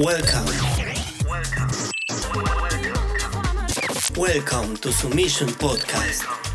Welcome. Welcome to Submission Podcast.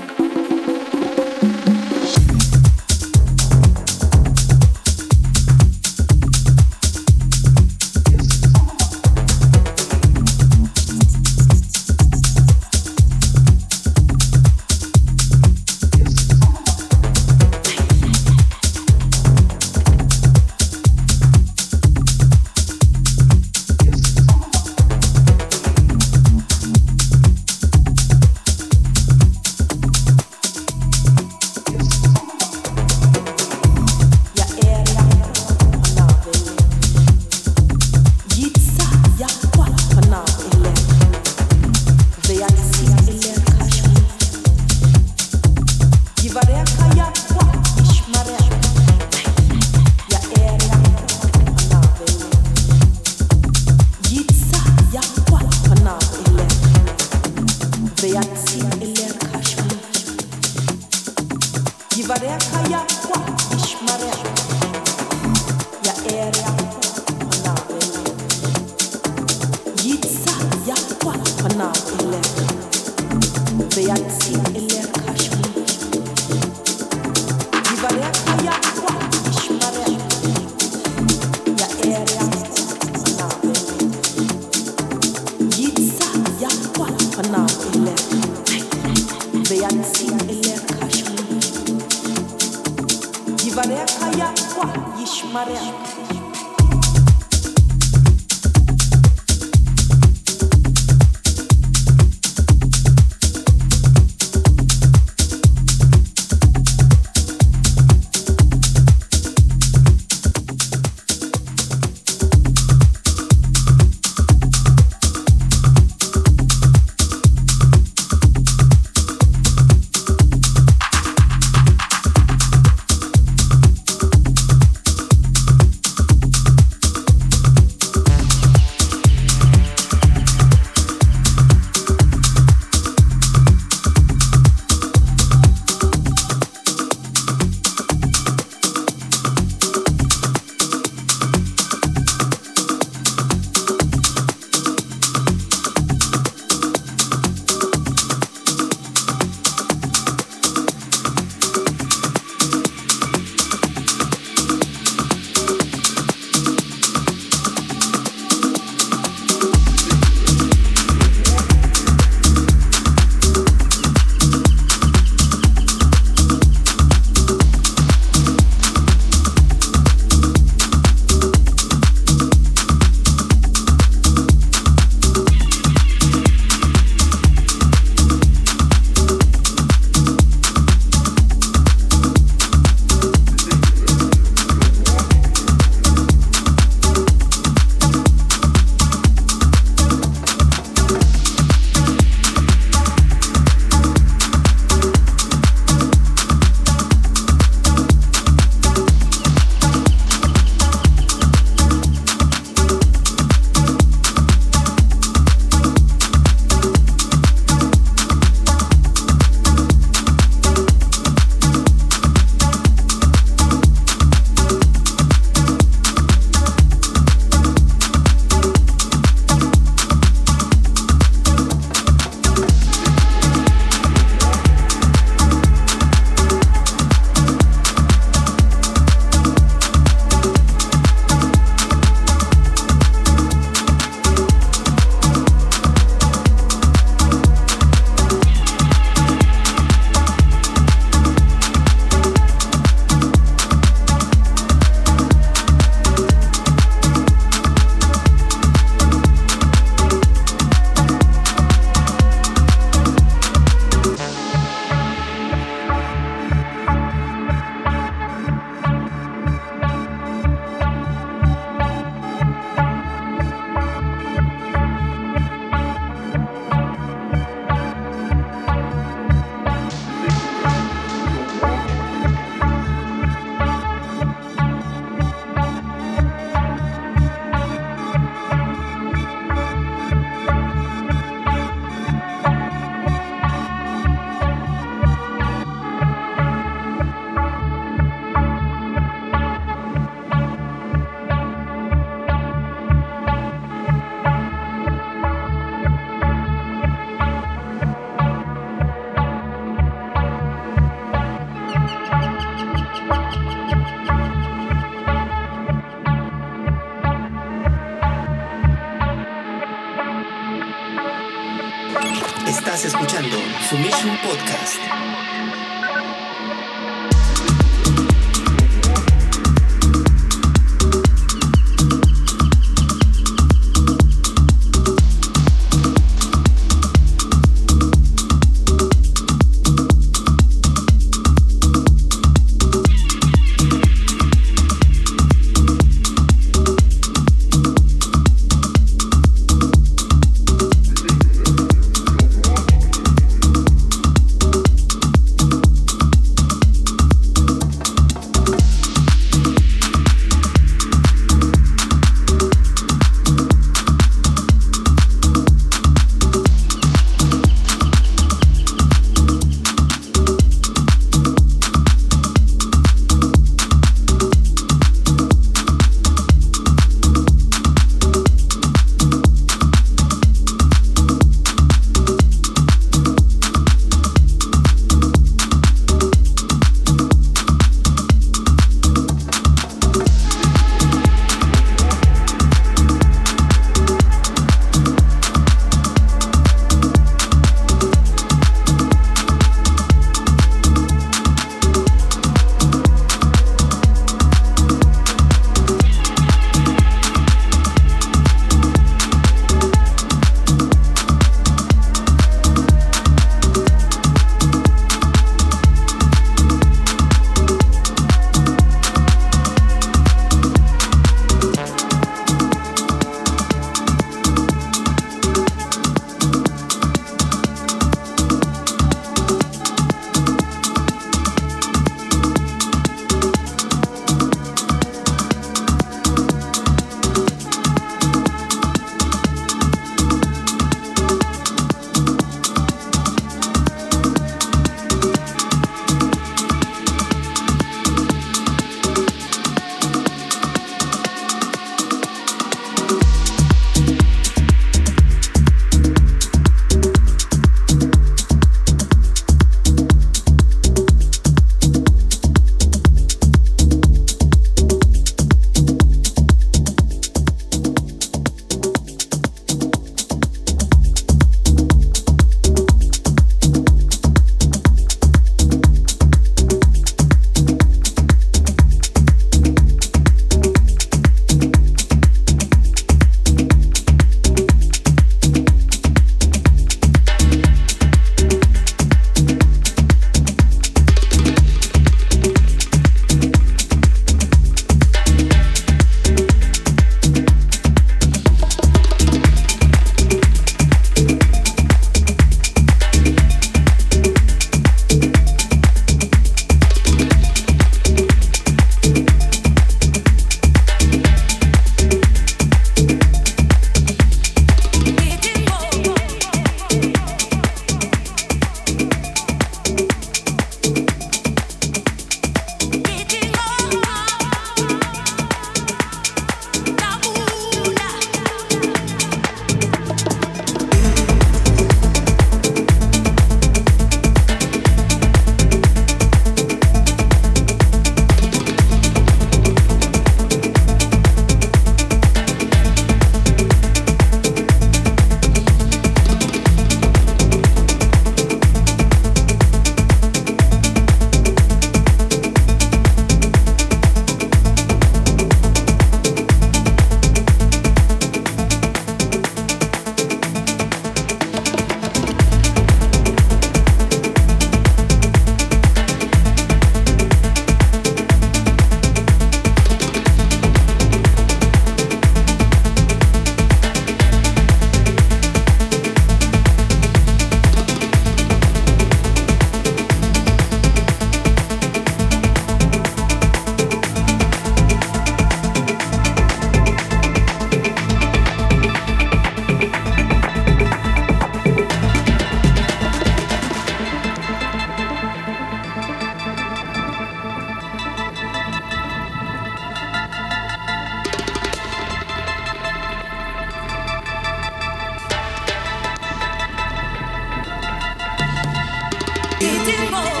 いつも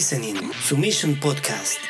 listening Submission Podcast.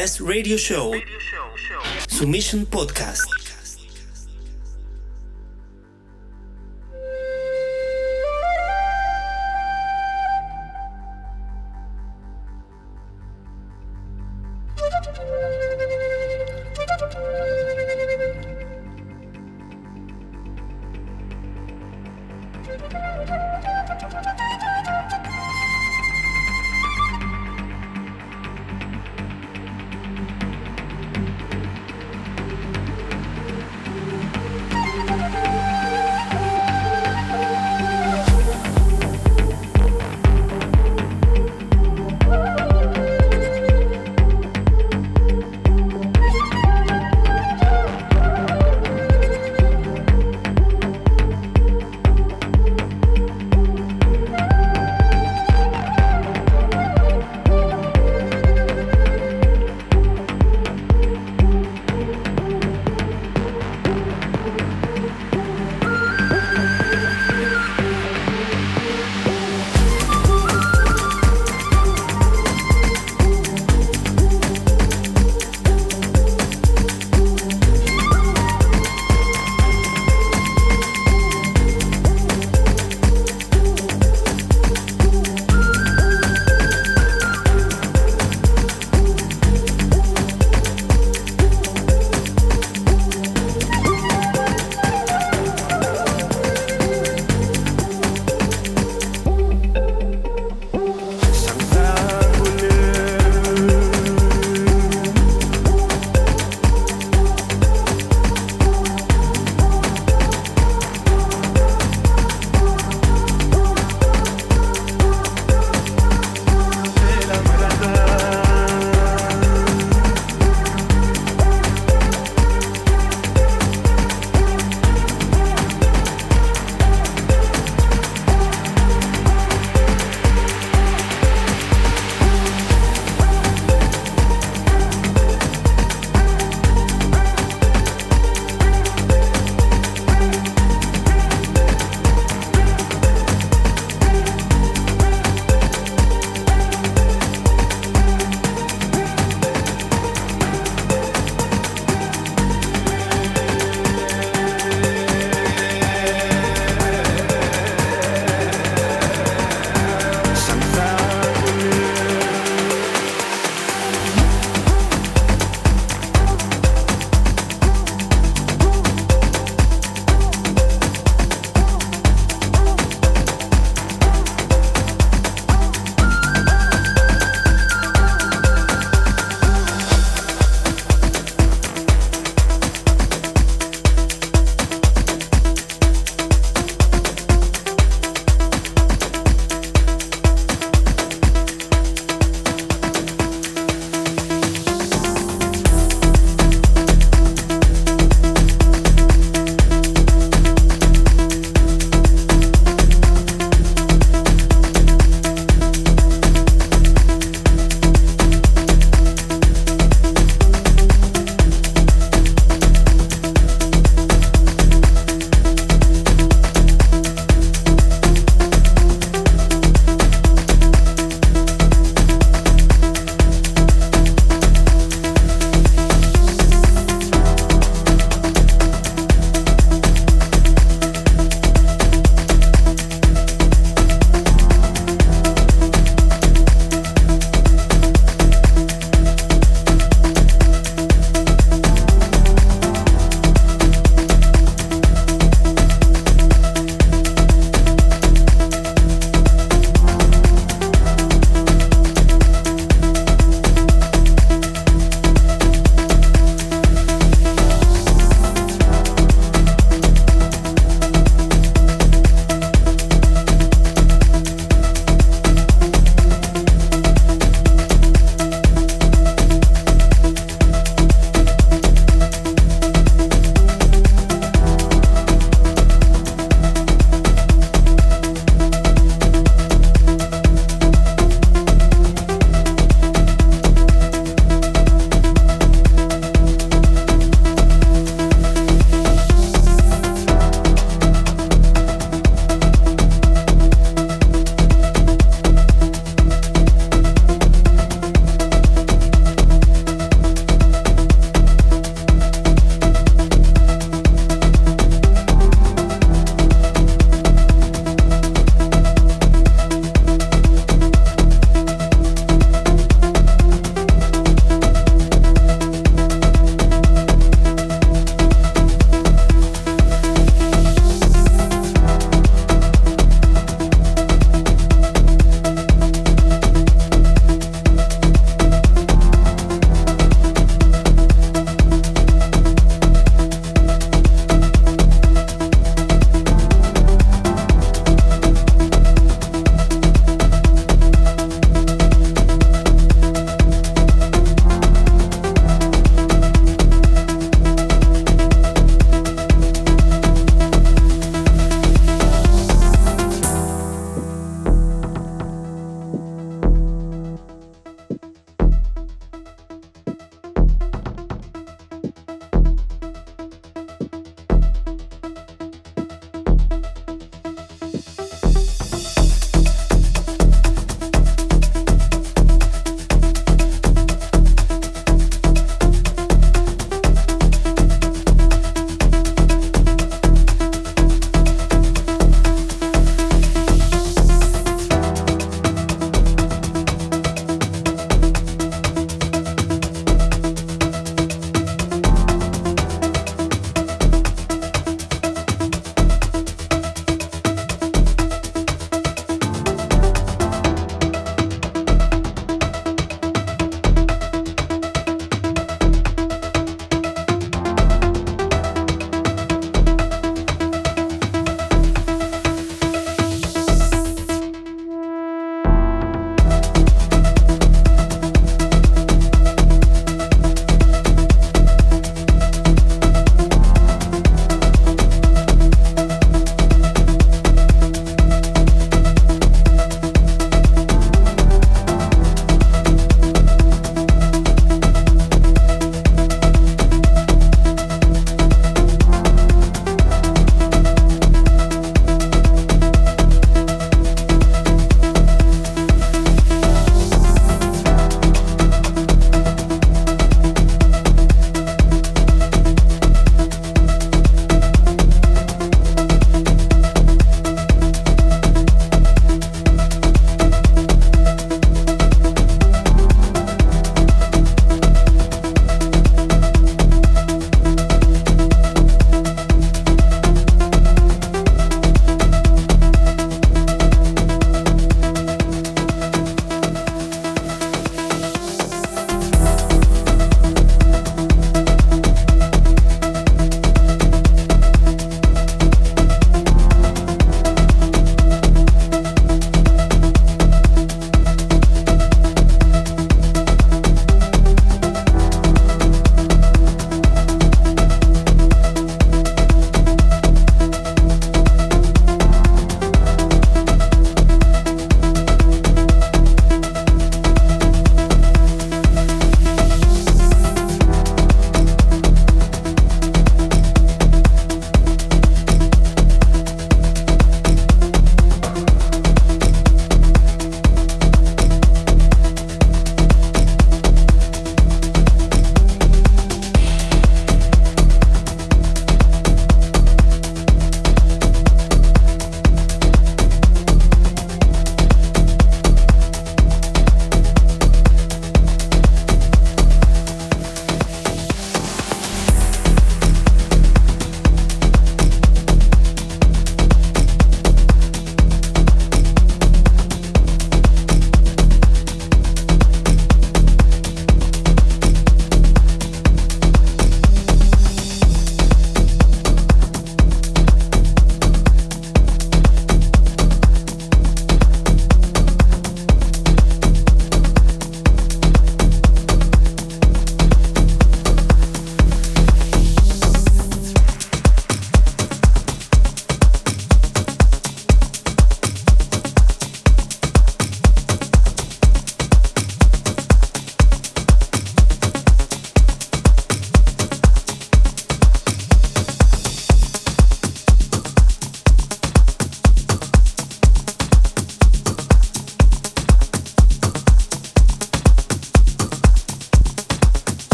Welcome to the best radio show, Submission Podcast.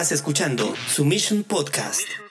Estás escuchando Submission Podcast.